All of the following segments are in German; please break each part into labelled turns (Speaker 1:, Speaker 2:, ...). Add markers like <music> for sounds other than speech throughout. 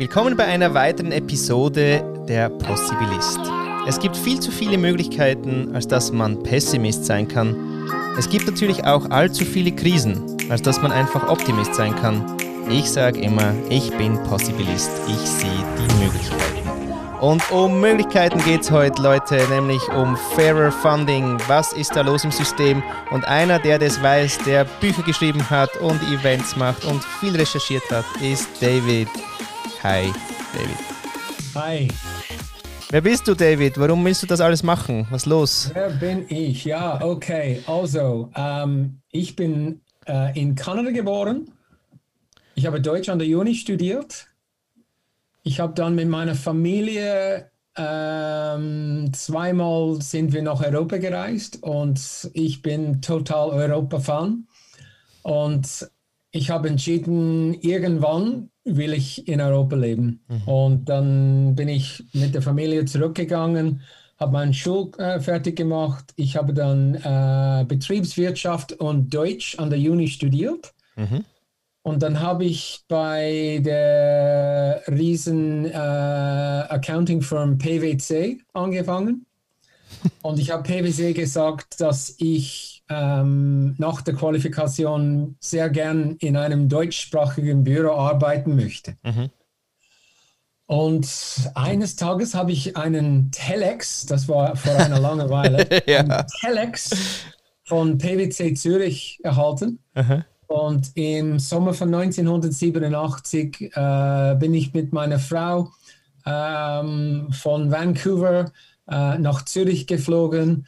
Speaker 1: Willkommen bei einer weiteren Episode der Possibilist. Es gibt viel zu viele Möglichkeiten, als dass man Pessimist sein kann. Es gibt natürlich auch allzu viele Krisen, als dass man einfach Optimist sein kann. Ich sage immer, ich bin Possibilist. Ich sehe die Möglichkeiten. Und um Möglichkeiten geht es heute, Leute, nämlich um fairer Funding. Was ist da los im System? Und einer, der das weiß, der Bücher geschrieben hat und Events macht und viel recherchiert hat, ist David. Hi, David.
Speaker 2: Hi.
Speaker 1: Wer bist du, David? Warum willst du das alles machen? Was ist los?
Speaker 2: Wer bin ich? Ja, okay. Also, ähm, ich bin äh, in Kanada geboren. Ich habe Deutsch an der Uni studiert. Ich habe dann mit meiner Familie ähm, zweimal sind wir nach Europa gereist und ich bin total Europa-Fan. Und ich habe entschieden, irgendwann will ich in Europa leben. Mhm. Und dann bin ich mit der Familie zurückgegangen, habe meinen Schul äh, fertig gemacht. Ich habe dann äh, Betriebswirtschaft und Deutsch an der Uni studiert. Mhm. Und dann habe ich bei der riesen äh, Accounting Firm PwC angefangen. <laughs> Und ich habe PwC gesagt, dass ich ähm, nach der Qualifikation sehr gern in einem deutschsprachigen Büro arbeiten möchte. Mhm. Und eines Tages habe ich einen Telex, das war vor einer langen Weile, <laughs> ja. einen Telex von PwC Zürich erhalten. Mhm. Und im Sommer von 1987 äh, bin ich mit meiner Frau ähm, von Vancouver äh, nach Zürich geflogen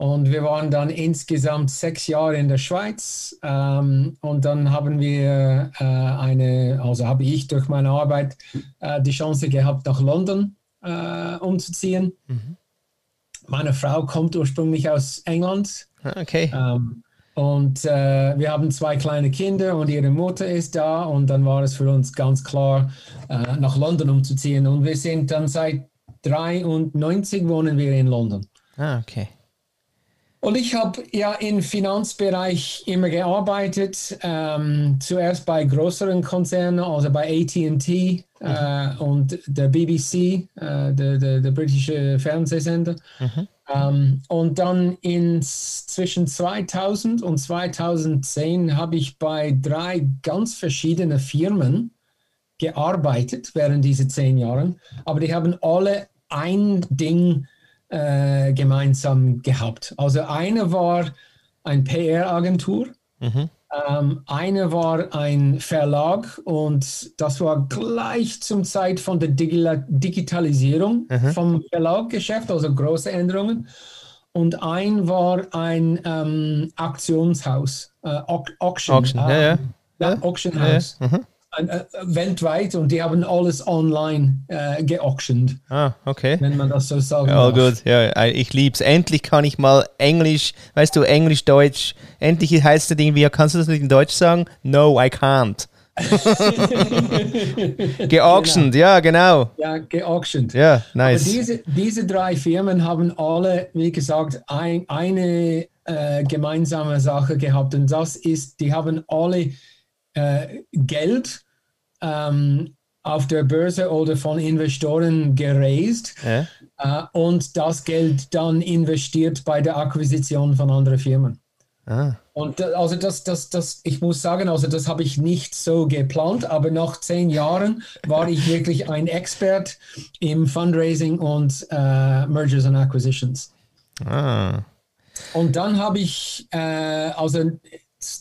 Speaker 2: und wir waren dann insgesamt sechs Jahre in der Schweiz. Ähm, und dann haben wir äh, eine, also habe ich durch meine Arbeit äh, die Chance gehabt, nach London äh, umzuziehen. Mhm. Meine Frau kommt ursprünglich aus England.
Speaker 1: Ah, okay.
Speaker 2: Ähm, und äh, wir haben zwei kleine Kinder und ihre Mutter ist da. Und dann war es für uns ganz klar, äh, nach London umzuziehen. Und wir sind dann seit 93 wohnen wir in London.
Speaker 1: Ah, okay.
Speaker 2: Und ich habe ja im Finanzbereich immer gearbeitet, ähm, zuerst bei größeren Konzernen, also bei ATT mhm. äh, und der BBC, äh, der, der, der, britische Fernsehsender. Mhm. Ähm, und dann in, zwischen 2000 und 2010 habe ich bei drei ganz verschiedenen Firmen gearbeitet während dieser zehn Jahren, aber die haben alle ein Ding äh, gemeinsam gehabt. Also eine war eine PR-Agentur, mhm. ähm, eine war ein Verlag und das war gleich zum Zeit von der Digi Digitalisierung mhm. vom Verlaggeschäft, also große Änderungen. Und ein war ein ähm, Auktionshaus, äh, Auction,
Speaker 1: Auction, ja, ja.
Speaker 2: ja, Auction House. Mhm. Äh, weltweit und die haben alles online äh, geauctioned.
Speaker 1: Ah, okay.
Speaker 2: Wenn man das so sagen
Speaker 1: Oh, gut. Ja, ich lieb's. Endlich kann ich mal Englisch, weißt du, Englisch, Deutsch. Endlich heißt das Ding, wie kannst du das nicht in Deutsch sagen? No, I can't. <laughs> geauctioned, genau. ja, genau.
Speaker 2: Ja, geauctioned.
Speaker 1: Ja, nice.
Speaker 2: Aber diese, diese drei Firmen haben alle, wie gesagt, ein, eine äh, gemeinsame Sache gehabt und das ist, die haben alle äh, Geld ähm, auf der Börse oder von Investoren geraced ja. äh, und das Geld dann investiert bei der Akquisition von anderen Firmen. Ah. Und also das, das, das, ich muss sagen, also das habe ich nicht so geplant, aber nach zehn Jahren war ich wirklich ein Expert im Fundraising und äh, Mergers and Acquisitions. Ah. Und dann habe ich, äh, also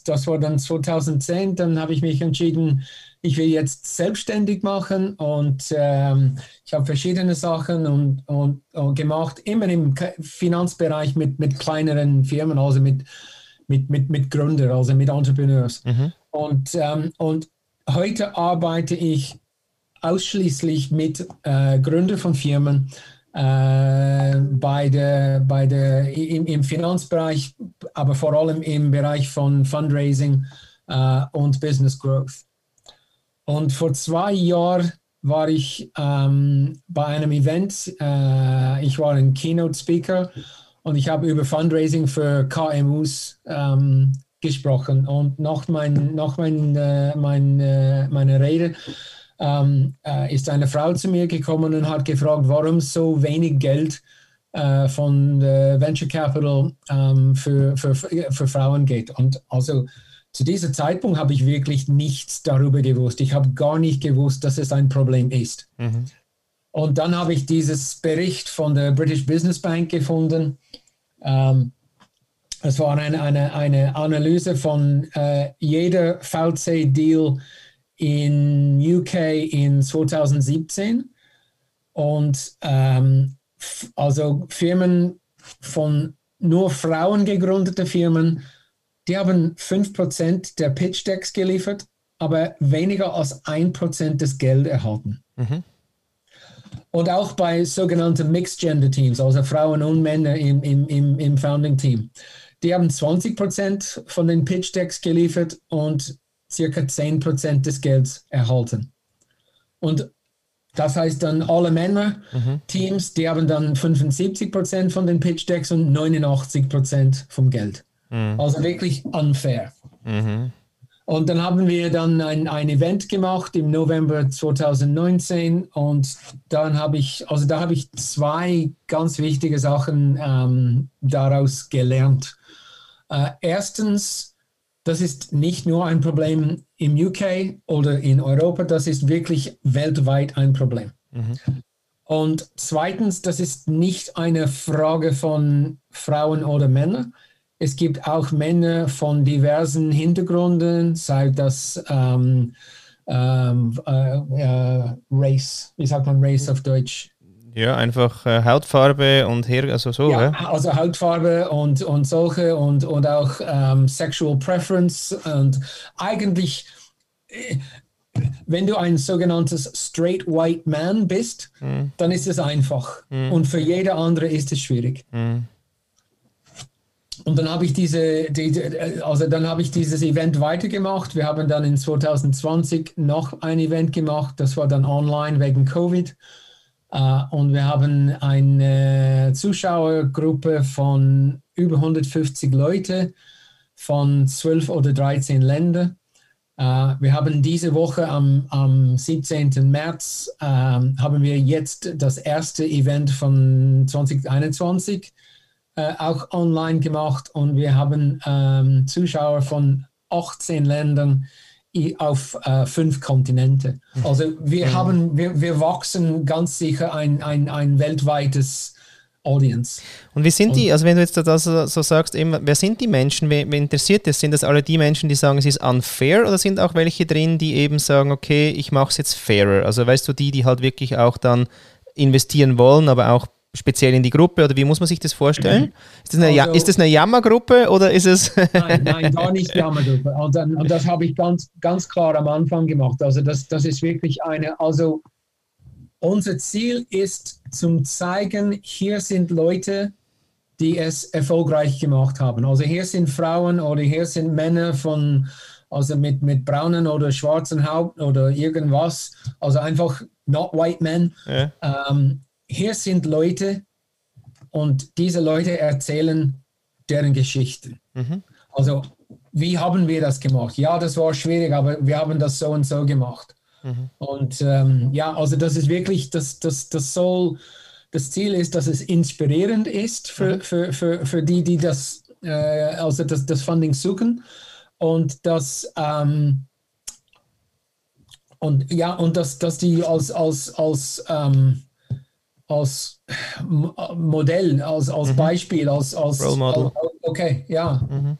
Speaker 2: das war dann 2010, dann habe ich mich entschieden, ich will jetzt selbstständig machen und ähm, ich habe verschiedene Sachen und, und, und, gemacht, immer im Finanzbereich mit, mit kleineren Firmen, also mit, mit, mit, mit Gründern, also mit Entrepreneurs. Mhm. Und, ähm, und heute arbeite ich ausschließlich mit äh, Gründern von Firmen äh, bei der, bei der, im, im, Finanzbereich, aber vor allem im Bereich von Fundraising äh, und Business Growth. Und vor zwei Jahren war ich ähm, bei einem Event, äh, ich war ein Keynote Speaker und ich habe über Fundraising für KMUs ähm, gesprochen. Und nach, mein, nach mein, äh, mein, äh, meiner Rede ähm, äh, ist eine Frau zu mir gekommen und hat gefragt, warum so wenig Geld äh, von Venture Capital ähm, für, für, für Frauen geht. Und also zu diesem Zeitpunkt habe ich wirklich nichts darüber gewusst. Ich habe gar nicht gewusst, dass es ein Problem ist. Mhm. Und dann habe ich dieses Bericht von der British Business Bank gefunden. Ähm, es war eine, eine, eine Analyse von äh, jeder VC-Deal in UK in 2017. Und ähm, also Firmen von nur Frauen gegründete Firmen, die haben 5% der Pitch Decks geliefert, aber weniger als 1% des Geld erhalten. Mhm. Und auch bei sogenannten Mixed Gender Teams, also Frauen und Männer im, im, im, im Founding Team. Die haben 20% von den Pitch Decks geliefert und circa 10% des Gelds erhalten. Und das heißt dann alle Männer mhm. Teams, die haben dann 75% von den Pitch Decks und 89% vom Geld. Mhm. Also wirklich unfair. Mhm. Und dann haben wir dann ein, ein Event gemacht im November 2019 und dann habe ich, also da habe ich zwei ganz wichtige Sachen ähm, daraus gelernt. Äh, erstens, das ist nicht nur ein Problem im UK oder in Europa, das ist wirklich weltweit ein Problem. Mhm. Und zweitens, das ist nicht eine Frage von Frauen oder Männern es gibt auch Männer von diversen Hintergründen, sei das ähm, ähm, äh, äh, Race, wie sagt man Race auf Deutsch?
Speaker 1: Ja, einfach äh, Hautfarbe und her, also so.
Speaker 2: Ja, ja, also Hautfarbe und, und solche und, und auch ähm, Sexual Preference und eigentlich, äh, wenn du ein sogenanntes Straight White Man bist, mhm. dann ist es einfach mhm. und für jeder andere ist es schwierig. Mhm. Und dann habe ich diese, die, also dann habe ich dieses Event weitergemacht. Wir haben dann in 2020 noch ein Event gemacht. Das war dann online wegen Covid. Uh, und wir haben eine Zuschauergruppe von über 150 Leute von 12 oder 13 Ländern. Uh, wir haben diese Woche am, am 17. März uh, haben wir jetzt das erste Event von 2021 äh, auch online gemacht und wir haben ähm, Zuschauer von 18 Ländern auf äh, fünf Kontinente. Also wir mhm. haben, wir, wir wachsen ganz sicher ein, ein, ein weltweites Audience.
Speaker 1: Und wie sind die, also wenn du jetzt das so, so sagst, eben, wer sind die Menschen, wer, wer interessiert das? Sind das alle die Menschen, die sagen, es ist unfair oder sind auch welche drin, die eben sagen, okay, ich mache es jetzt fairer? Also weißt du, die, die halt wirklich auch dann investieren wollen, aber auch speziell in die Gruppe oder wie muss man sich das vorstellen? Mhm. Ist, das eine, also, ist das eine Jammergruppe oder ist es.
Speaker 2: nein, nein, gar nicht Jammergruppe. Und, und, das habe ich ganz, ganz klar am Anfang gemacht. Also das, das ist wirklich eine, also unser Ziel ist zum zeigen, hier sind Leute, die es erfolgreich gemacht haben. Also hier sind Frauen oder hier sind Männer von, also mit, mit braunen oder schwarzen Haupt oder irgendwas. Also einfach not white men. Ja. Ähm, hier sind Leute und diese Leute erzählen deren Geschichten. Mhm. Also, wie haben wir das gemacht? Ja, das war schwierig, aber wir haben das so und so gemacht. Mhm. Und ähm, ja, also das ist wirklich, das, das, das soll, das Ziel ist, dass es inspirierend ist für, mhm. für, für, für die, die das, äh, also das, das Funding suchen. Und dass, ähm, und ja, und dass, dass die als, als, als ähm, als Modell, als, als mhm. Beispiel, als, als
Speaker 1: Role Model.
Speaker 2: okay, ja.
Speaker 1: Mhm.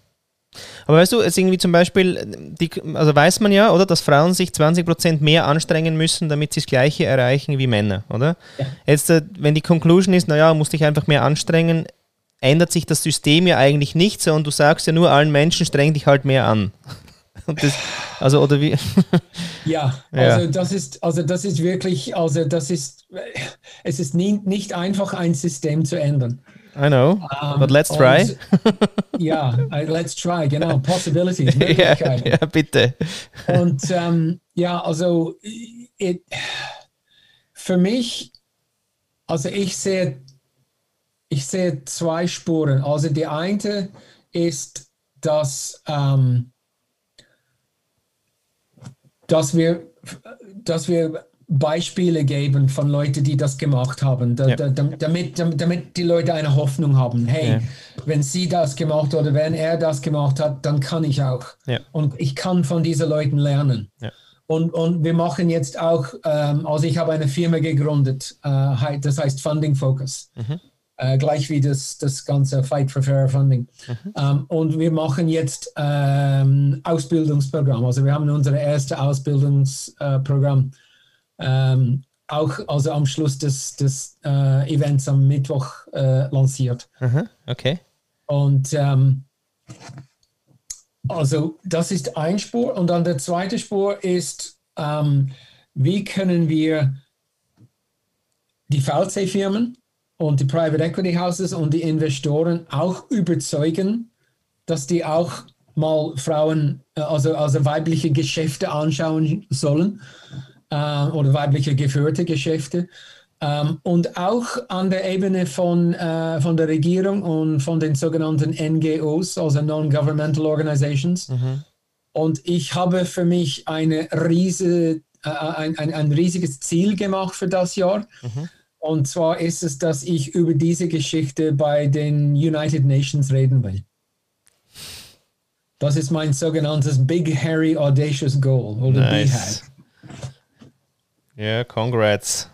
Speaker 1: Aber weißt du, es irgendwie zum Beispiel, die, also weiß man ja, oder, dass Frauen sich 20% mehr anstrengen müssen, damit sie das Gleiche erreichen wie Männer, oder? Ja. Jetzt, äh, wenn die Conclusion ist, naja, musst dich einfach mehr anstrengen, ändert sich das System ja eigentlich nicht so und du sagst ja nur allen Menschen, streng dich halt mehr an. <laughs> Das, also, oder wie? <laughs>
Speaker 2: ja, also ja. das ist, also das ist wirklich, also das ist, es ist nie, nicht einfach, ein System zu ändern.
Speaker 1: I know, um, but let's try. Und,
Speaker 2: ja, let's try, genau, <laughs> Possibilities, Möglichkeiten.
Speaker 1: Ja, ja bitte.
Speaker 2: Und ähm, ja, also it, für mich, also ich sehe, ich sehe zwei Spuren. Also die eine ist, dass ähm, dass wir, dass wir Beispiele geben von Leuten, die das gemacht haben, da,
Speaker 1: Ja.
Speaker 2: da, damit, damit die Leute eine Hoffnung haben. Hey,
Speaker 1: Ja.
Speaker 2: wenn sie das gemacht oder wenn er das gemacht hat, dann kann ich auch.
Speaker 1: Ja.
Speaker 2: Und ich kann von diesen Leuten lernen. Und, und wir machen jetzt auch, ähm, also ich habe eine Firma gegründet, äh, das heißt Funding Focus. Äh, gleich wie das, das ganze Fight for Fair Funding. Ähm, und wir machen jetzt ähm, Ausbildungsprogramm. Also wir haben unser erstes Ausbildungsprogramm ähm, auch also am Schluss des, des äh, Events am Mittwoch äh, lanciert.
Speaker 1: Aha, okay.
Speaker 2: Und ähm, also das ist ein Spur. Und dann der zweite Spur ist, ähm, wie können wir die VC-Firmen und die Private Equity Houses und die Investoren auch überzeugen, dass die auch mal Frauen, äh, also, also weibliche Geschäfte anschauen sollen äh, oder weibliche geführte Geschäfte. Ähm, und auch an der Ebene von, äh, von der Regierung und von den sogenannten NGOs, also Non-Governmental Organizations. Und ich habe für mich eine riese, äh, ein, ein, ein riesiges Ziel gemacht für das Jahr. Und zwar ist es, dass ich über diese Geschichte bei den United Nations reden will. Das ist mein sogenanntes Big Hairy Audacious Goal oder
Speaker 1: Nice.
Speaker 2: BHAG.
Speaker 1: Ja, congrats.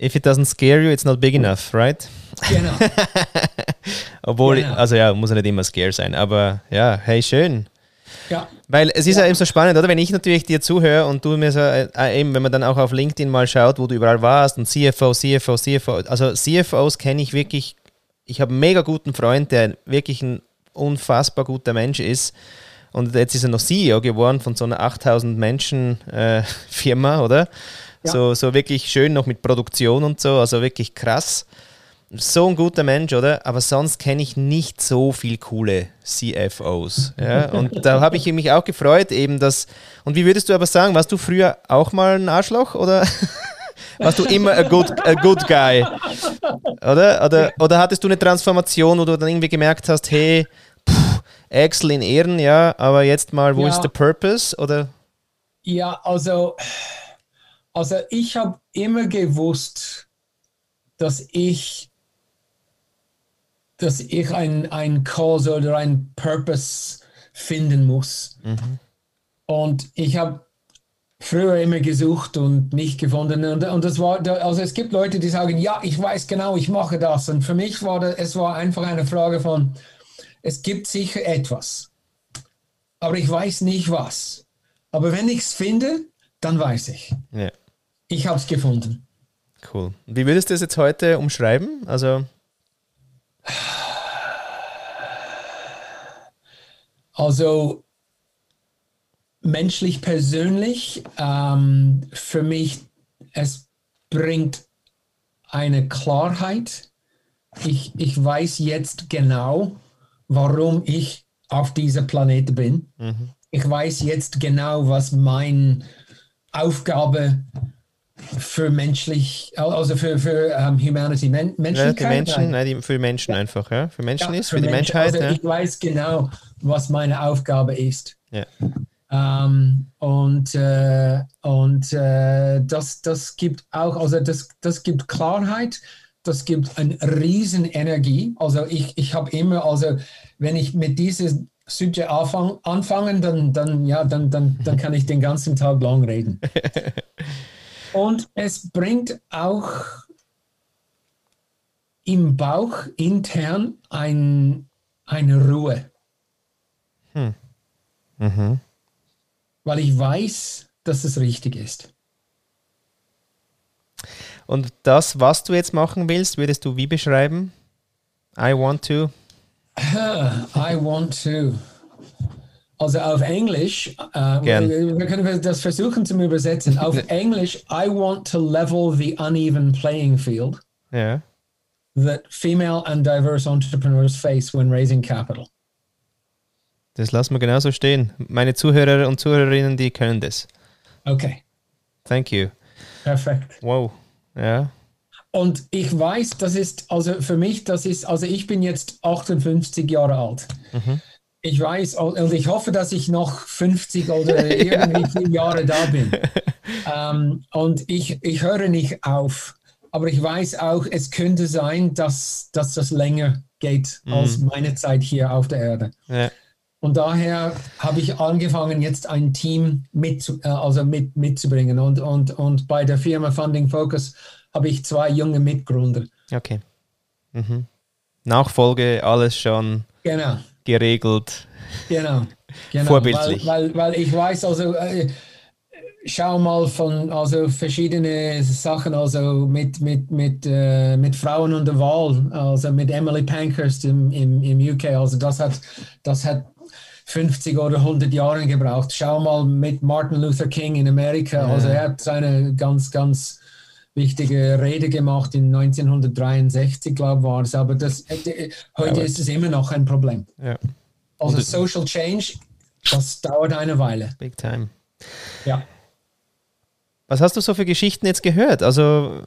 Speaker 1: If it doesn't scare you, it's not big enough, right?
Speaker 2: Genau. <laughs>
Speaker 1: Obwohl,
Speaker 2: Genau.
Speaker 1: also ja, muss ja nicht immer scare sein, aber ja, hey, schön.
Speaker 2: Ja,
Speaker 1: Weil es ist ja, eben so spannend, oder? Wenn ich natürlich dir zuhöre und du mir so, äh, eben, wenn man dann auch auf LinkedIn mal schaut, wo du überall warst und CFO, CFO, CFO, also CFOs kenne ich wirklich, ich habe einen mega guten Freund, der wirklich ein unfassbar guter Mensch ist. Und jetzt ist er noch CEO geworden von so einer 8000 Menschen äh, <laughs> Firma, oder?
Speaker 2: Ja.
Speaker 1: So, so wirklich schön noch mit Produktion und so, also wirklich krass. So ein guter Mensch, oder? Aber sonst kenne ich nicht so viel coole CFOs. Ja? Und da habe ich mich auch gefreut, eben dass. Und wie würdest du aber sagen, warst du früher auch mal ein Arschloch oder <laughs> warst du immer a good, a good guy? Oder? Oder, oder hattest du eine Transformation, wo du dann irgendwie gemerkt hast, hey, pff, Excel in Ehren, ja, aber jetzt mal, wo
Speaker 2: Ja.
Speaker 1: ist der Purpose? Oder?
Speaker 2: Ja, also, also ich habe immer gewusst, dass ich, dass ich ein, ein Cause oder ein Purpose finden muss. Und ich habe früher immer gesucht und nicht gefunden. Und, und das war, also es gibt Leute, die sagen, ja, ich weiß genau, ich mache das. Und für mich war das, es war einfach eine Frage von, es gibt sicher etwas, aber ich weiß nicht was. Aber wenn ich es finde, dann weiß ich.
Speaker 1: Ja,
Speaker 2: Ich habe es gefunden.
Speaker 1: cool. Wie würdest du es jetzt heute umschreiben? Also,
Speaker 2: Also menschlich persönlich, ähm, für mich, es bringt eine Klarheit. Ich, ich weiß jetzt genau, warum ich auf diesem Planeten bin. Ich weiß jetzt genau, was meine Aufgabe für menschlich, also für, für ähm, Humanity, Men
Speaker 1: ja, die
Speaker 2: Menschlichkeit.
Speaker 1: Menschen,
Speaker 2: Nein.
Speaker 1: die, für Menschen einfach, ja? Für Menschen
Speaker 2: Ja,
Speaker 1: ist, für, die
Speaker 2: Menschen.
Speaker 1: Menschheit.
Speaker 2: Also
Speaker 1: ja.
Speaker 2: Ich weiß genau, was meine Aufgabe ist.
Speaker 1: Ja.
Speaker 2: Ähm, und äh, und äh, das, das gibt auch, also das, das gibt Klarheit, das gibt eine riesen Energie. Also ich, ich habe immer, also wenn ich mit diesem Subjekt anfang, anfangen, dann, dann, ja, dann, dann, dann <laughs> kann ich den ganzen Tag lang reden. <laughs> und es bringt auch im Bauch intern ein, eine Ruhe. Weil ich weiß, dass es richtig ist.
Speaker 1: Und das, was du jetzt machen willst, würdest du wie beschreiben? I want to.
Speaker 2: I want to. Also auf Englisch, äh, wir, können das versuchen zu übersetzen. Auf Englisch, I want to level the uneven playing field
Speaker 1: Ja.
Speaker 2: that female and diverse entrepreneurs face when raising capital.
Speaker 1: Das lassen wir genauso stehen. Meine Zuhörer und Zuhörerinnen, die können das.
Speaker 2: Okay,
Speaker 1: Thank you.
Speaker 2: perfekt.
Speaker 1: Wow. Ja.
Speaker 2: Und ich weiß, das ist, also für mich, das ist, also ich bin jetzt 58 Jahre alt. Ich weiß und ich hoffe, dass ich noch 50 <laughs> oder irgendwie vier Jahre da bin. <laughs> Ähm, und ich, ich höre nicht auf. Aber ich weiß auch, es könnte sein, dass, dass das länger geht mhm. als meine Zeit hier auf der Erde. Ja. Und daher habe ich angefangen, jetzt ein Team mit, äh, also mit, mitzubringen. Und, und, und bei der Firma Funding Focus habe ich zwei junge Mitgründer.
Speaker 1: Okay. Mhm. Nachfolge, alles schon
Speaker 2: genau.
Speaker 1: Geregelt.
Speaker 2: Genau. genau.
Speaker 1: Vorbildlich.
Speaker 2: Weil, weil, weil ich weiß, also äh, schau mal von also verschiedene Sachen, also mit, mit, mit, äh, mit Frauen und der Wahl, also mit Emily Pankhurst im, im, im UK, also das hat, das hat 50 oder 100 Jahren gebraucht. Schau mal mit Martin Luther King in Amerika. Ja. Also er hat seine ganz, ganz wichtige Rede gemacht in 1963, glaube ich, war es. Aber das, äh, heute ja, ist es immer noch ein Problem. Ja. Also Social Change, das dauert eine Weile.
Speaker 1: Big time.
Speaker 2: Ja.
Speaker 1: Was hast du so für Geschichten jetzt gehört? Also,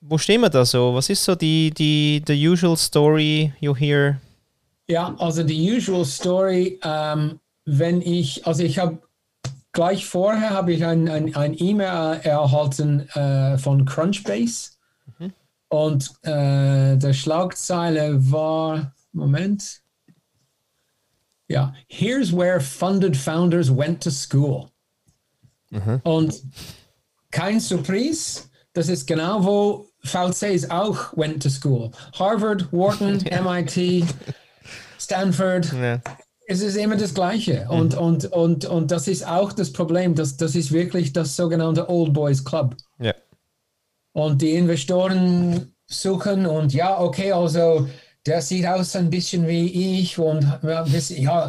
Speaker 1: wo stehen wir da so? Was ist so die, die the usual story you hear
Speaker 2: ja, also die usual story, ähm, wenn ich, also ich habe gleich vorher habe ich ein, ein, ein E-Mail erhalten äh, von Crunchbase mhm. und äh, der Schlagzeile war, Moment, ja, here's where funded founders went to school. Mhm. Und kein Surprise, das ist genau wo VCs auch went to school. Harvard, Wharton, <laughs> MIT. Stanford. Ja. Es ist immer das Gleiche. Mhm. Und, und, und, und das ist auch das Problem. Das, das ist wirklich das sogenannte Old Boys Club.
Speaker 1: Ja.
Speaker 2: Und die Investoren suchen und ja, okay, also der sieht aus ein bisschen wie ich und ja,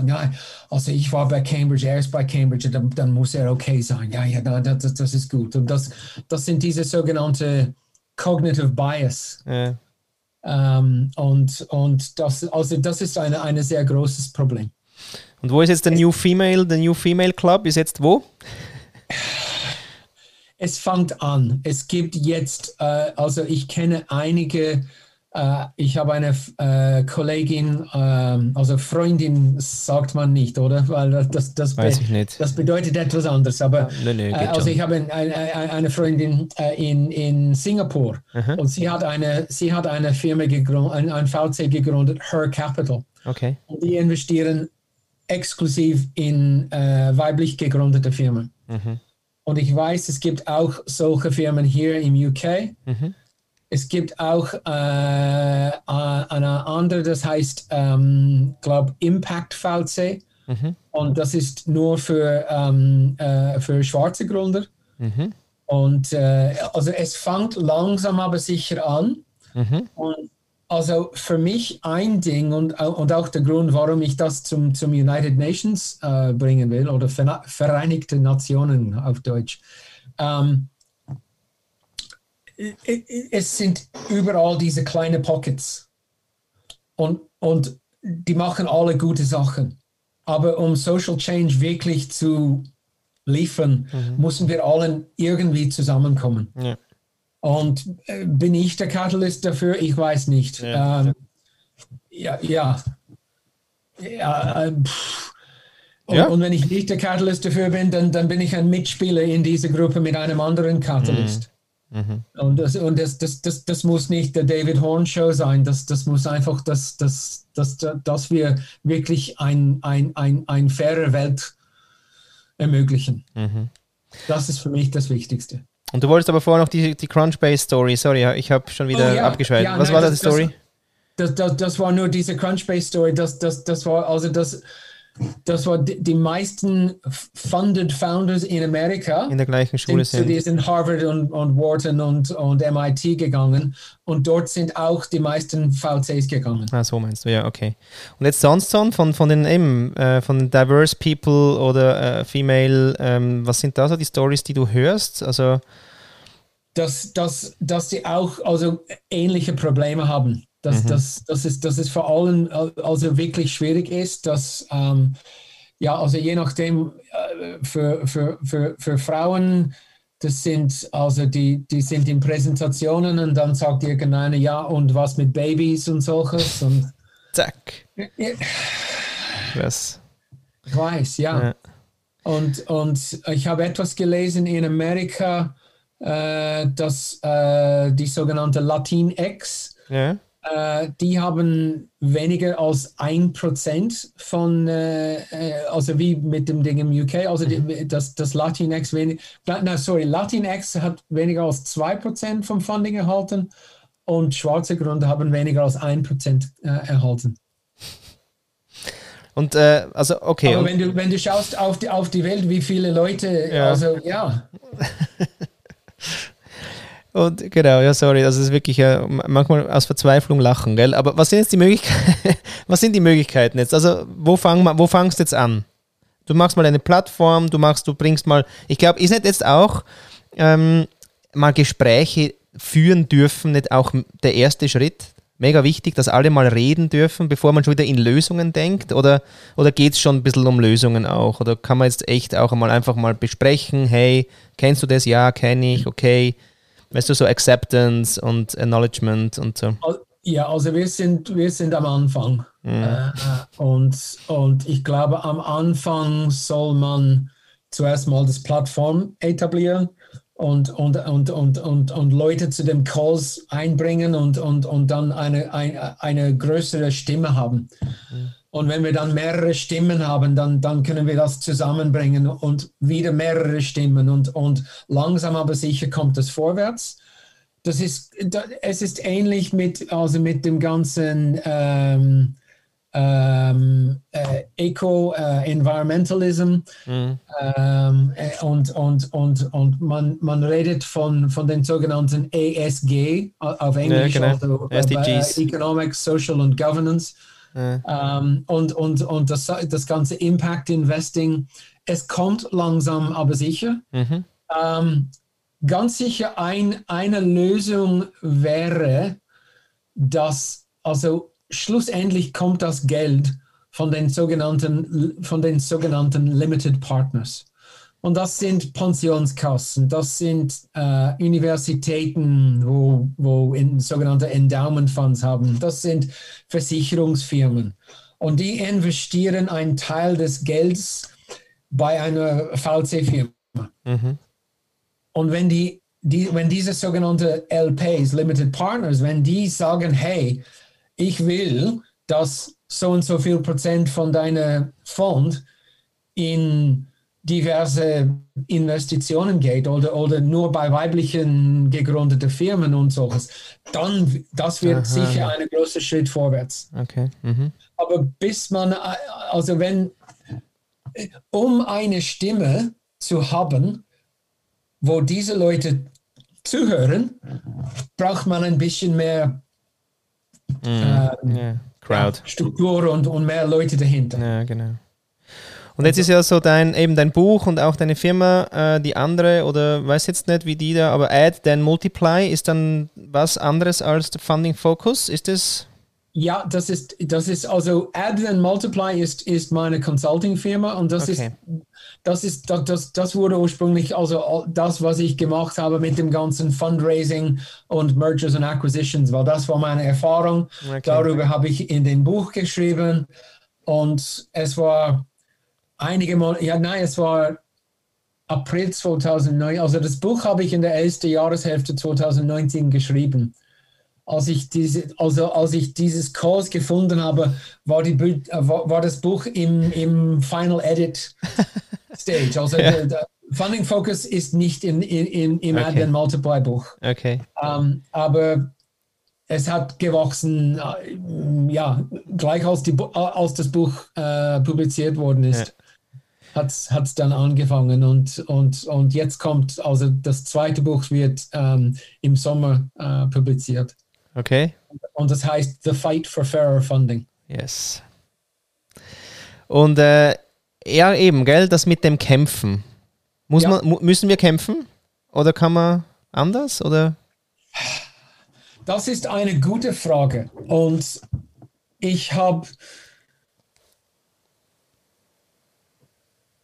Speaker 2: ja, also ich war bei Cambridge, er ist bei Cambridge, dann, dann muss er okay sein. Ja, ja, das, das ist gut. Und das, das sind diese sogenannte Cognitive Bias. Ja. Ähm, und und das, also das ist ein eine sehr großes Problem.
Speaker 1: Und wo ist jetzt der New Female, der New Female Club? Ist jetzt wo?
Speaker 2: Es fängt an. Es gibt jetzt, äh, also ich kenne einige äh, ich habe eine äh, Kollegin, äh, also Freundin sagt man nicht, oder? Weil das, das,
Speaker 1: Weiß ich nicht.
Speaker 2: das bedeutet etwas anderes. Aber
Speaker 1: nee, nee,
Speaker 2: äh, also schon. ich habe eine, eine Freundin äh, in, in Singapur Aha. und sie hat eine, sie hat eine Firma gegründet, ein, ein VC gegründet, Her Capital.
Speaker 1: Okay.
Speaker 2: Und die investieren exklusiv in äh, weiblich gegründete Firmen. Mhm. Und ich weiß, es gibt auch solche Firmen hier im UK. Mhm. Es gibt auch äh, eine andere, das heißt, ähm, glaube Impact VC. Mhm. Und das ist nur für, ähm, äh, für schwarze Gründer. Mhm. Und äh, also es fängt langsam aber sicher an. Mhm. Und also für mich ein Ding und, und auch der Grund, warum ich das zum, zum United Nations äh, bringen will oder Vereinigte Nationen auf Deutsch. Ähm, es sind überall diese kleinen Pockets. Und, und die machen alle gute Sachen. Aber um Social Change wirklich zu liefern, mhm. müssen wir allen irgendwie zusammenkommen. Ja. Und äh, bin ich der Catalyst dafür? Ich weiß nicht. Ja, ähm, ja. ja. ja äh, und, ja. und, wenn ich nicht der Catalyst dafür bin, dann, dann bin ich ein Mitspieler in dieser Gruppe mit einem anderen Catalyst. Mhm. Mhm. Und, das, und das, das, das, das muss nicht der David Horn Show sein, das, das muss einfach, dass, dass, dass, dass wir wirklich ein, ein, ein, ein faire Welt ermöglichen. Mhm. Das ist für mich das Wichtigste.
Speaker 1: Und du wolltest aber vorher noch die, die Crunchbase-Story, sorry, ich habe schon wieder oh, ja. abgeschaltet. Ja, Was nein, war das, die Story?
Speaker 2: Das, das, das, war nur diese Crunchbase-Story, das, das, das war also das das war die, die, meisten funded Founders in Amerika.
Speaker 1: In der gleichen Schule sind.
Speaker 2: sind. Die sind Harvard und, und Wharton und, und MIT gegangen und dort sind auch die meisten VCs gegangen.
Speaker 1: Ah, so meinst du, ja, okay. Und jetzt sonst von, von den eben, äh, von Diverse People oder äh, Female, ähm, was sind da so die Stories, die du hörst? Also
Speaker 2: dass, dass, dass sie auch also ähnliche Probleme haben. Dass, mhm. dass, dass, es, dass es vor allem also wirklich schwierig ist, dass ähm, ja, also je nachdem äh, für, für, für, für Frauen, das sind also die, die sind in Präsentationen und dann sagt irgendeiner, ja, und was mit Babys und solches und <laughs>
Speaker 1: zack. Was?
Speaker 2: Ich weiß, ja. ja. Und, und ich habe etwas gelesen in Amerika, äh, dass äh, die sogenannte Latinx, ja. Äh, die haben weniger als ein Prozent von, äh, äh, also wie mit dem Ding im UK, also die, mhm. das, das Latinx, wenig, na, sorry, Latinx hat weniger als zwei Prozent vom Funding erhalten und schwarze Gründe haben weniger als ein Prozent äh, erhalten.
Speaker 1: Und äh, also, okay.
Speaker 2: Aber wenn du, wenn du schaust auf die, auf die Welt, wie viele Leute, ja. also ja. <laughs>
Speaker 1: Und genau, ja, sorry, das ist wirklich äh, manchmal aus Verzweiflung lachen, gell? Aber was sind jetzt die Möglichkeiten? <laughs> was sind die Möglichkeiten jetzt? Also, wo, fang, wo fangst du jetzt an? Du machst mal eine Plattform, du machst, du bringst mal, ich glaube, ist nicht jetzt auch ähm, mal Gespräche führen dürfen, nicht auch der erste Schritt? Mega wichtig, dass alle mal reden dürfen, bevor man schon wieder in Lösungen denkt? Oder, oder geht es schon ein bisschen um Lösungen auch? Oder kann man jetzt echt auch einmal einfach mal besprechen, hey, kennst du das? Ja, kenne ich, okay weißt du, so Acceptance und Acknowledgement und so.
Speaker 2: Ja, also wir sind, wir sind am Anfang. Mhm. Äh, und, und ich glaube, am Anfang soll man zuerst mal das Plattform etablieren und, und, und, und, und, und Leute zu dem Calls einbringen und, und, und dann eine, eine, eine größere Stimme haben. Mhm. Und wenn wir dann mehrere Stimmen haben, dann, dann können wir das zusammenbringen und wieder mehrere Stimmen und, und langsam aber sicher kommt es vorwärts. Das ist, es ist ähnlich mit, also mit dem ganzen ähm, ähm, äh, Eco-Environmentalism äh, mhm. ähm, äh, und, und, und, und man, man redet von, von den sogenannten ASG auf Englisch, ja, genau. also SDGs. Economic, Social und Governance. Ähm, und und, und das, das ganze Impact Investing, es kommt langsam, aber sicher. Mhm. Ähm, ganz sicher ein, eine Lösung wäre, dass also schlussendlich kommt das Geld von den sogenannten, von den sogenannten Limited Partners. Und das sind Pensionskassen, das sind äh, Universitäten, wo, wo in, sogenannte Endowment Funds haben, das sind Versicherungsfirmen. Und die investieren einen Teil des Gelds bei einer VC-Firma. Mhm. Und wenn, die, die, wenn diese sogenannte LPs, Limited Partners, wenn die sagen, hey, ich will, dass so und so viel Prozent von deiner Fond in diverse Investitionen geht oder, oder nur bei weiblichen gegründeten Firmen und solches, dann das wird Aha. sicher ein großer Schritt vorwärts.
Speaker 1: Okay. Mhm.
Speaker 2: Aber bis man, also wenn, um eine Stimme zu haben, wo diese Leute zuhören, braucht man ein bisschen mehr
Speaker 1: mm, ähm, yeah. Crowd.
Speaker 2: Struktur und, und mehr Leute dahinter.
Speaker 1: Ja, genau. Und jetzt ist ja so dein, eben dein Buch und auch deine Firma, äh, die andere, oder weiß jetzt nicht, wie die da, aber Add, then Multiply ist dann was anderes als der Funding Focus. Ist das?
Speaker 2: Ja, das ist, das ist also Add, then Multiply ist, ist meine Consulting-Firma und das okay. ist, das ist, das, das wurde ursprünglich also das, was ich gemacht habe mit dem ganzen Fundraising und Mergers and Acquisitions, weil das war meine Erfahrung. Okay. Darüber habe ich in dem Buch geschrieben und es war einige Mal, ja, nein, es war April 2009. Also das Buch habe ich in der ersten Jahreshälfte 2019 geschrieben. Als ich, diese, also als ich dieses Kurs gefunden habe, war, die, war, war das Buch im, im Final Edit <laughs> Stage. Also ja. der, der Funding Focus ist nicht in, in, im okay. Advent Multiply Buch.
Speaker 1: Okay.
Speaker 2: Um, ähm, aber es hat gewachsen, äh, ja, gleich als, die, als das Buch äh, publiziert worden ist. Ja hat es dann angefangen und, und, und jetzt kommt, also das zweite Buch wird ähm, im Sommer äh, publiziert.
Speaker 1: Okay.
Speaker 2: Und das heißt The Fight for Fairer Funding.
Speaker 1: Yes. Und äh, ja, eben, gell, das mit dem Kämpfen. Muss ja. man, müssen wir kämpfen? Oder kann man anders? Oder?
Speaker 2: Das ist eine gute Frage. Und ich habe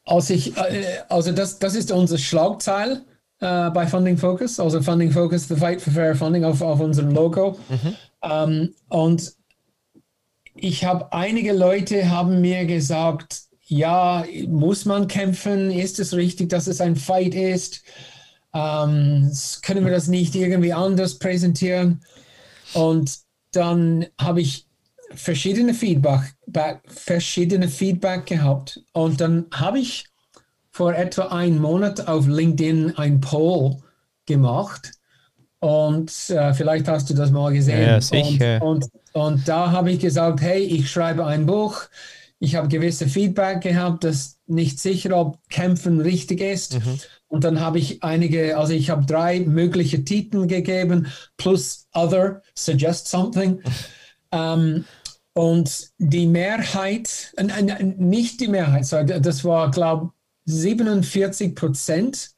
Speaker 2: als ich, äh, also das, das ist unser Schlagzeil äh, bei Funding Focus, also Funding Focus, the Fight for Fair Funding auf, auf unserem Logo. Mhm. Ähm, und ich habe einige Leute haben mir gesagt, ja, muss man kämpfen? Ist es richtig, dass es ein Fight ist? Ähm, können wir das nicht irgendwie anders präsentieren? Und dann habe ich verschiedene Feedback, verschiedene Feedback gehabt. Und dann habe ich vor etwa einem Monat auf LinkedIn ein Poll gemacht. Und äh, vielleicht hast du das mal gesehen.
Speaker 1: Ja, sicher.
Speaker 2: Und, und, und da habe ich gesagt, hey, ich schreibe ein Buch. Ich habe gewisse Feedback gehabt, dass nicht sicher, ob Kämpfen richtig ist. Mhm. Und dann habe ich einige, also ich habe drei mögliche Titel gegeben, plus Other, Suggest Something. <laughs> ähm, und die Mehrheit, äh, nicht die Mehrheit, das war, glaube ich, 47 Prozent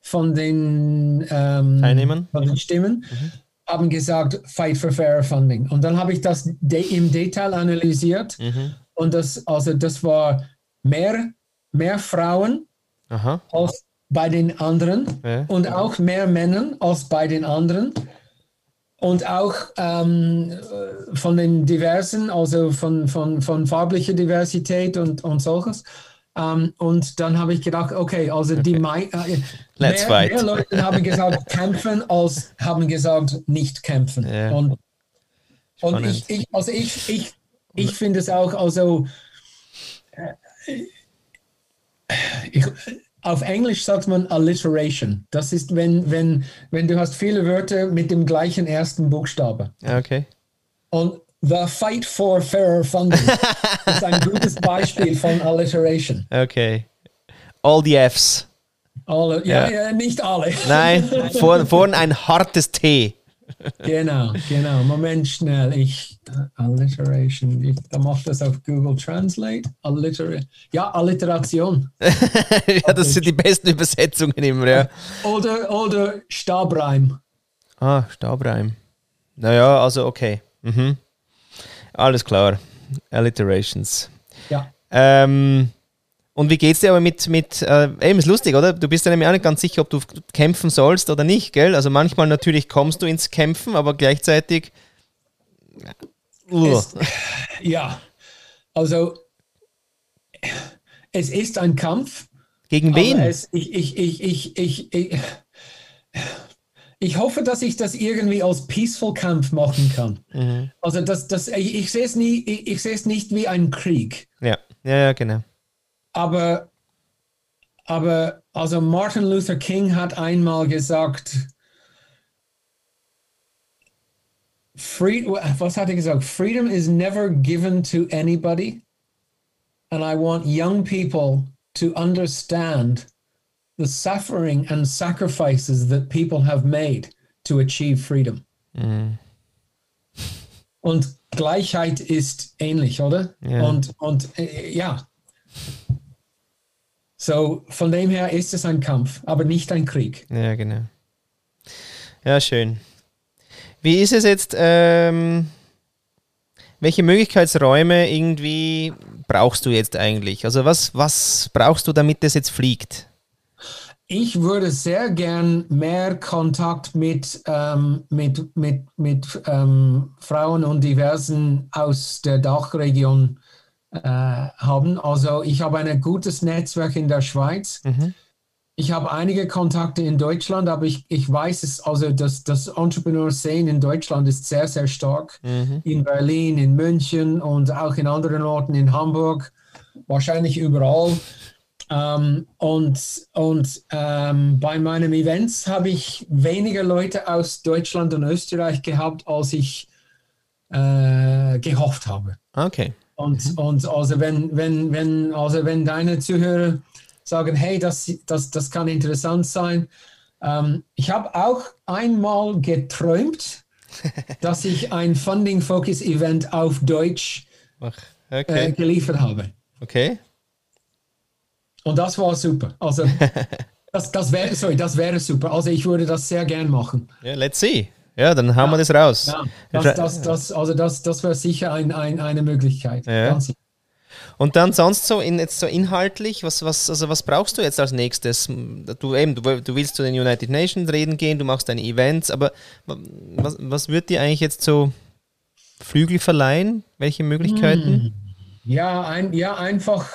Speaker 2: von den, ähm,
Speaker 1: Teilnehmern?
Speaker 2: von den Stimmen mhm. haben gesagt, Fight for Fairer Funding. Und dann habe ich das de im Detail analysiert. Mhm. Und das, also das war mehr, mehr Frauen Aha. als bei den anderen ja. und auch mehr Männer als bei den anderen. Und auch ähm, von den diversen, also von, von, von farblicher Diversität und, und solches. Um, ähm, und dann habe ich gedacht, okay, also okay. die äh,
Speaker 1: Let's mehr, fight.
Speaker 2: mehr Leute haben gesagt <laughs> kämpfen, als haben gesagt nicht kämpfen. Yeah. Und, und ich, ich, also ich, ich, ich finde es auch, also äh, ich, auf Englisch sagt man Alliteration. Das ist, wenn, wenn, wenn du hast viele Wörter mit dem gleichen ersten Buchstabe.
Speaker 1: Okay.
Speaker 2: Und The Fight for Fairer Funding <laughs> ist ein gutes Beispiel von Alliteration.
Speaker 1: Okay. All the Fs.
Speaker 2: Alle, ja, ja. ja nicht alle.
Speaker 1: Nein, <laughs> vorne vor ein hartes T.
Speaker 2: Genau, genau. Moment schnell. Ich, Alliteration, ich, da macht das auf Google Translate. Alliter ja, Alliteration. <laughs>
Speaker 1: ja, das sind die besten Übersetzungen immer, ja.
Speaker 2: Oder, oder Stabreim.
Speaker 1: Ah, Stabreim. Naja, also okay. Mhm. Alles klar. Alliterations.
Speaker 2: Ja.
Speaker 1: Ähm, und wie geht's dir aber mit, mit äh, eben ist lustig, oder? Du bist ja nämlich auch nicht ganz sicher, ob du kämpfen sollst oder nicht, gell? Also manchmal natürlich kommst du ins Kämpfen, aber gleichzeitig.
Speaker 2: Es, <laughs> ja, also es ist ein Kampf.
Speaker 1: Gegen wen?
Speaker 2: Es, ich, ich, ich, ich, ich, ich, ich hoffe, dass ich das irgendwie als Peaceful Kampf machen kann. Mhm. Also das, das, ich, ich sehe es nie, ich, ich sehe es nicht wie ein Krieg.
Speaker 1: Ja, ja, ja, genau.
Speaker 2: Aber, aber also Martin Luther King hat einmal gesagt, Free, was hat er gesagt? Freedom is never given to anybody. And I want young people to understand the suffering and sacrifices that people have made to achieve freedom. Mm. Und Gleichheit ist ähnlich, oder? Yeah. Und, und äh, ja. So, von dem her ist es ein Kampf, aber nicht ein Krieg.
Speaker 1: Ja, genau. Ja, schön. Wie ist es jetzt? Ähm, welche Möglichkeitsräume irgendwie brauchst du jetzt eigentlich? Also was, was brauchst du, damit das jetzt fliegt?
Speaker 2: Ich würde sehr gern mehr Kontakt mit, ähm, mit, mit, mit ähm, Frauen und Diversen aus der Dachregion äh, haben. Also ich habe ein gutes Netzwerk in der Schweiz. Mhm. Ich habe einige Kontakte in Deutschland, aber ich, ich weiß es, also das, das Entrepreneur-Szene in Deutschland ist sehr, sehr stark. Mhm. In Berlin, in München und auch in anderen Orten, in Hamburg, wahrscheinlich überall. Ähm, und und ähm, bei meinen Events habe ich weniger Leute aus Deutschland und Österreich gehabt, als ich äh, gehofft habe.
Speaker 1: Okay.
Speaker 2: Und, mhm. und also wenn, wenn, wenn, also wenn deine Zuhörer sagen, hey, das, das, das kann interessant sein. Ähm, ich habe auch einmal geträumt, <laughs> dass ich ein Funding Focus Event auf Deutsch okay. äh, geliefert habe.
Speaker 1: Okay.
Speaker 2: Und das war super. Also, <laughs> das, das wäre, sorry, das wäre super. Also, ich würde das sehr gern machen.
Speaker 1: Ja, let's see. Ja, dann haben ja, wir das raus. Ja,
Speaker 2: das, das, das, also das, das wäre sicher ein, ein, eine Möglichkeit.
Speaker 1: Ja. Und dann sonst so in, jetzt so inhaltlich, was, was, also was brauchst du jetzt als nächstes? Du, eben, du, du willst zu den United Nations reden gehen, du machst deine Events, aber was, was wird dir eigentlich jetzt so Flügel verleihen? Welche Möglichkeiten? Hm.
Speaker 2: Ja, ein, ja einfach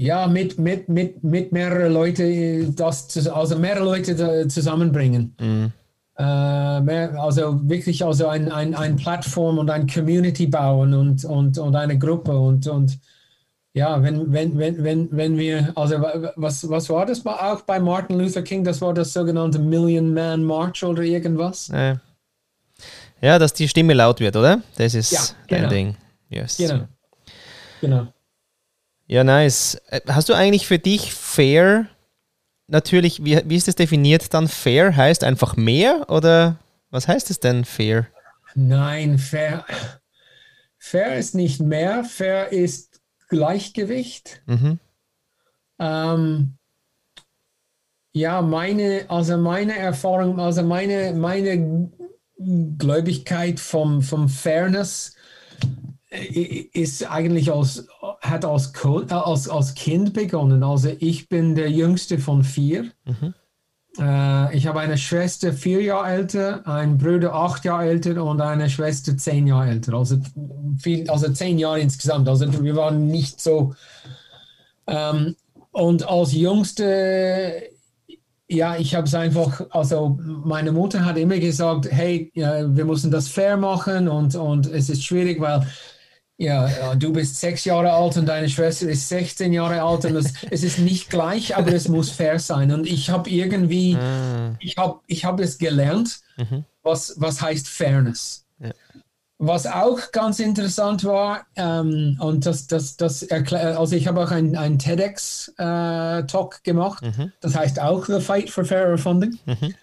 Speaker 2: Ja, mit, mit, mit, mit mehreren Leuten, das, also mehrere Leute zusammenbringen. Mhm. Äh, mehr, also wirklich also ein, ein, ein Plattform und ein Community bauen und, und, und eine Gruppe und, und ja, wenn, wenn, wenn, wenn, wenn wir, also was, was war das auch bei Martin Luther King? Das war das sogenannte Million Man March oder irgendwas?
Speaker 1: Ja, dass die Stimme laut wird, oder? Das ist ja, genau. ein Ding.
Speaker 2: Yes. Genau. Genau.
Speaker 1: Ja, nice. Äh, hast du eigentlich für dich fair, natürlich, wie, wie ist es definiert dann? Fair heißt einfach mehr oder was heißt es denn fair?
Speaker 2: Nein, fair. Fair ist nicht mehr, fair ist Gleichgewicht. Mhm. Ähm, ja, meine, also meine Erfahrung, also meine, meine Gläubigkeit vom, vom Fairness ist eigentlich als, hat als, äh, als, als Kind begonnen. Also ich bin der jüngste von vier. Mhm. Äh, ich habe eine Schwester vier Jahre älter, einen Bruder acht Jahre älter und eine Schwester zehn Jahre älter. Also, viel, also zehn Jahre insgesamt. Also wir waren nicht so. Ähm, und als jüngste ja, ich habe es einfach, also meine Mutter hat immer gesagt, hey, ja, wir müssen das fair machen und, und es ist schwierig, weil ja, du bist sechs Jahre alt und deine Schwester ist 16 Jahre alt und es, <laughs> es ist nicht gleich, aber es muss fair sein. Und ich habe irgendwie, ah. ich habe ich hab es gelernt, mhm. was, was heißt Fairness. Ja. Was auch ganz interessant war, ähm, und das, das, das erklärt, also ich habe auch einen ein TEDx-Talk äh, gemacht, mhm. das heißt auch The Fight for Fairer Funding. Mhm.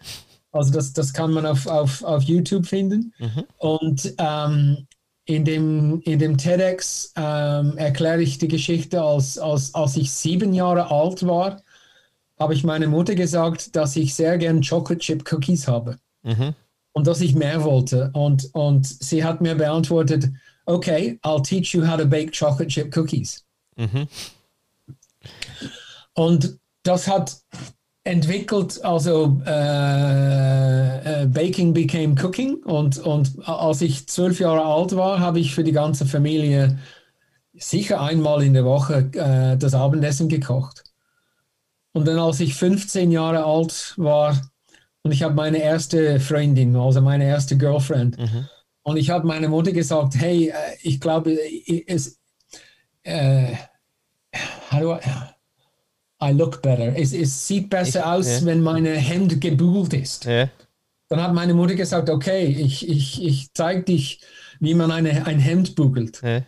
Speaker 2: Also das, das kann man auf, auf, auf YouTube finden. Mhm. Und ähm, in dem, in dem TEDx ähm, erkläre ich die Geschichte, als, als, als ich sieben Jahre alt war, habe ich meiner Mutter gesagt, dass ich sehr gern Chocolate Chip Cookies habe mhm. und dass ich mehr wollte. Und, und sie hat mir beantwortet, okay, I'll teach you how to bake chocolate chip cookies. Mhm. Und das hat entwickelt, also äh, äh, Baking became Cooking und, und als ich zwölf Jahre alt war, habe ich für die ganze Familie sicher einmal in der Woche äh, das Abendessen gekocht. Und dann als ich 15 Jahre alt war und ich habe meine erste Freundin, also meine erste Girlfriend, mhm. und ich habe meiner Mutter gesagt, hey, äh, ich glaube, es, äh, how do I, I look better. Es, es sieht besser ich, aus, ja. wenn meine Hemd gebügelt ist. Ja. Dann hat meine Mutter gesagt, okay, ich, ich, ich zeige dich, wie man eine, ein Hemd bügelt. Ja.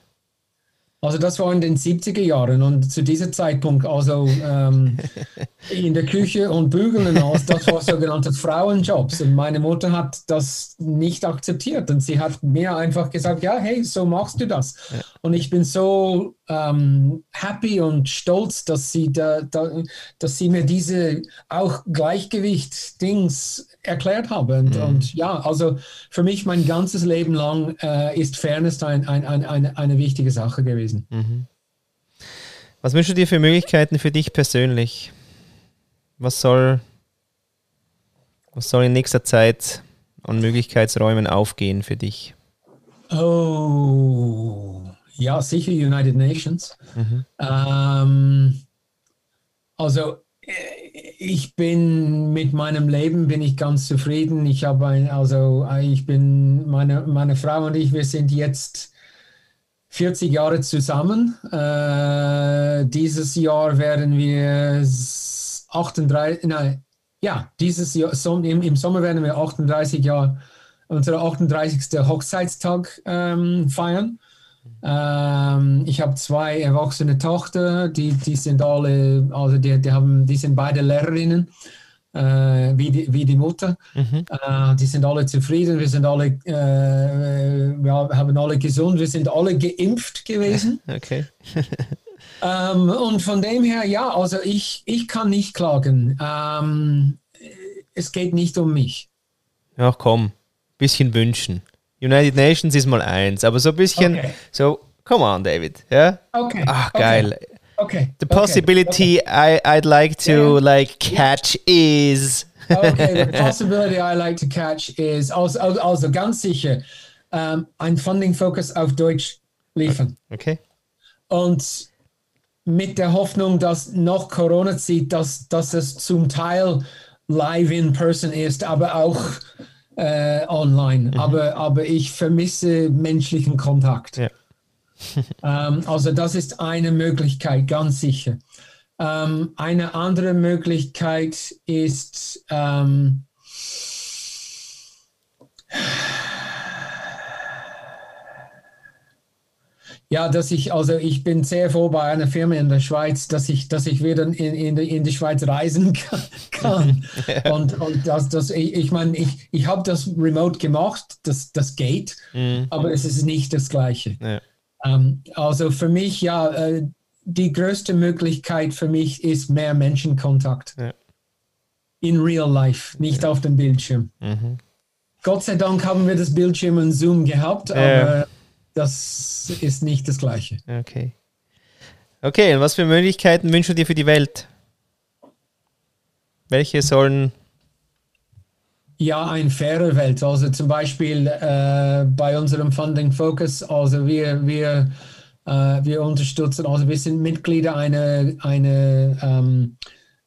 Speaker 2: Also das war in den 70er Jahren und zu diesem Zeitpunkt, also ähm, <laughs> in der Küche und bügeln alles, das war sogenannte Frauenjobs. Und meine Mutter hat das nicht akzeptiert und sie hat mir einfach gesagt, ja, hey, so machst du das. Ja. Und ich bin so ähm, happy und stolz, dass sie, da, da, dass sie mir diese auch Gleichgewicht-Dings erklärt habe. Und, mhm. und, ja, also für mich mein ganzes Leben lang äh, ist Fairness ein, ein, ein, eine, eine wichtige Sache gewesen. Mhm.
Speaker 1: Was wünschst du dir für Möglichkeiten für dich persönlich? Was soll, was soll in nächster Zeit an Möglichkeitsräumen aufgehen für dich?
Speaker 2: Oh, ja, sicher United Nations. Mhm. Ähm, also ich bin mit meinem Leben bin ich ganz zufrieden. Ich habe ein, also ich bin meine meine Frau und ich, wir sind jetzt 40 Jahre zusammen. Äh, dieses Jahr werden wir 38, nein, ja, dieses Jahr im, im Sommer werden wir 38 Jahre unser 38. Hochzeitstag ähm, feiern. Ähm, ich habe zwei erwachsene Tochter, die, die sind alle, also die, die, haben, die sind beide Lehrerinnen, äh, wie, die, wie die Mutter. Mhm. Äh, die sind alle zufrieden, wir sind alle, äh, wir haben alle gesund, wir sind alle geimpft gewesen. <laughs>
Speaker 1: Okay. <laughs>
Speaker 2: ähm, und von dem her, ja, also ich, ich kann nicht klagen. Ähm, es geht nicht um mich.
Speaker 1: Ja, komm, bisschen wünschen. United Nations ist mal eins, aber so ein bisschen, okay. so, come on, David, ja?
Speaker 2: Okay.
Speaker 1: Ach, geil.
Speaker 2: Okay.
Speaker 1: The possibility okay. I, I'd like to yeah. like catch yeah. is.
Speaker 2: okay, the possibility I like to catch is also, also ganz sicher um, ein Funding Focus auf Deutsch liefern.
Speaker 1: Okay.
Speaker 2: Und mit der Hoffnung, dass noch Corona zieht, dass, dass es zum Teil live in person ist, aber auch äh, online. Mhm. Aber, aber ich vermisse menschlichen Kontakt. Ja. <laughs> ähm, also das ist eine Möglichkeit, ganz sicher. Ähm, eine andere Möglichkeit ist, ähm, ja, dass ich, also ich bin sehr froh bei einer Firma in der Schweiz, dass ich, dass ich wieder in, in, in die Schweiz reisen <laughs> kann. ja. Und, und das, das, ich, ich meine, ich, ich habe das remote gemacht, das, das geht, mhm. aber es ist nicht das Gleiche. Ja. Ähm, also für mich, ja, äh, die größte Möglichkeit für mich ist mehr Menschenkontakt. Ja. In real life, nicht auf dem Bildschirm. Mhm. Gott sei Dank haben wir das Bildschirm und Zoom gehabt, aber das ist nicht das Gleiche.
Speaker 1: Okay. Okay, und was für Möglichkeiten wünschst du dir für die Welt? Welche sollen.
Speaker 2: Ja, eine faire Welt. Also zum Beispiel äh, bei unserem Funding Focus, also wir, wir, äh, wir unterstützen, also wir sind Mitglieder einer eine, ähm,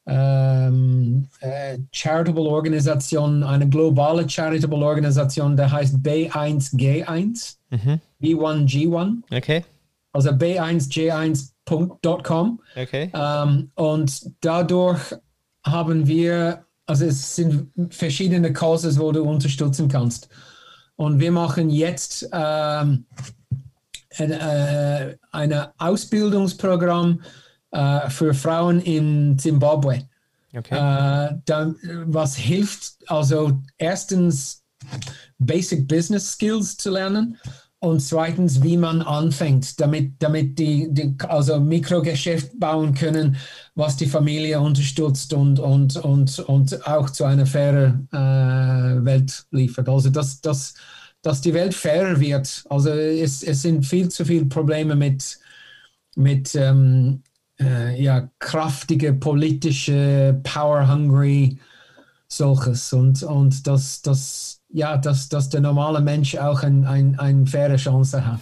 Speaker 2: ähm, äh, Charitable Organisation, eine globale Charitable Organisation, der heißt B1G1. Mhm. B1G1.
Speaker 1: Okay.
Speaker 2: Also b1g1.com.
Speaker 1: Okay.
Speaker 2: Ähm, und dadurch haben wir, also es sind verschiedene Causes, wo du unterstützen kannst. Und wir machen jetzt ähm, ein äh, Ausbildungsprogramm äh, für Frauen in Zimbabwe. Okay. Äh, dann, was hilft, also erstens Basic Business Skills zu lernen und zweitens, wie man anfängt, damit, damit die, die also Mikrogeschäft bauen können, was die Familie unterstützt und, und, und, und auch zu einer fairen äh, Welt liefert. Also dass, dass, dass die Welt fairer wird. Also es, es sind viel zu viele Probleme mit, mit ähm, äh, ja, kraftige politische, power-hungry solches und, und das, das ja, dass, dass der normale Mensch auch eine ein, ein faire Chance hat.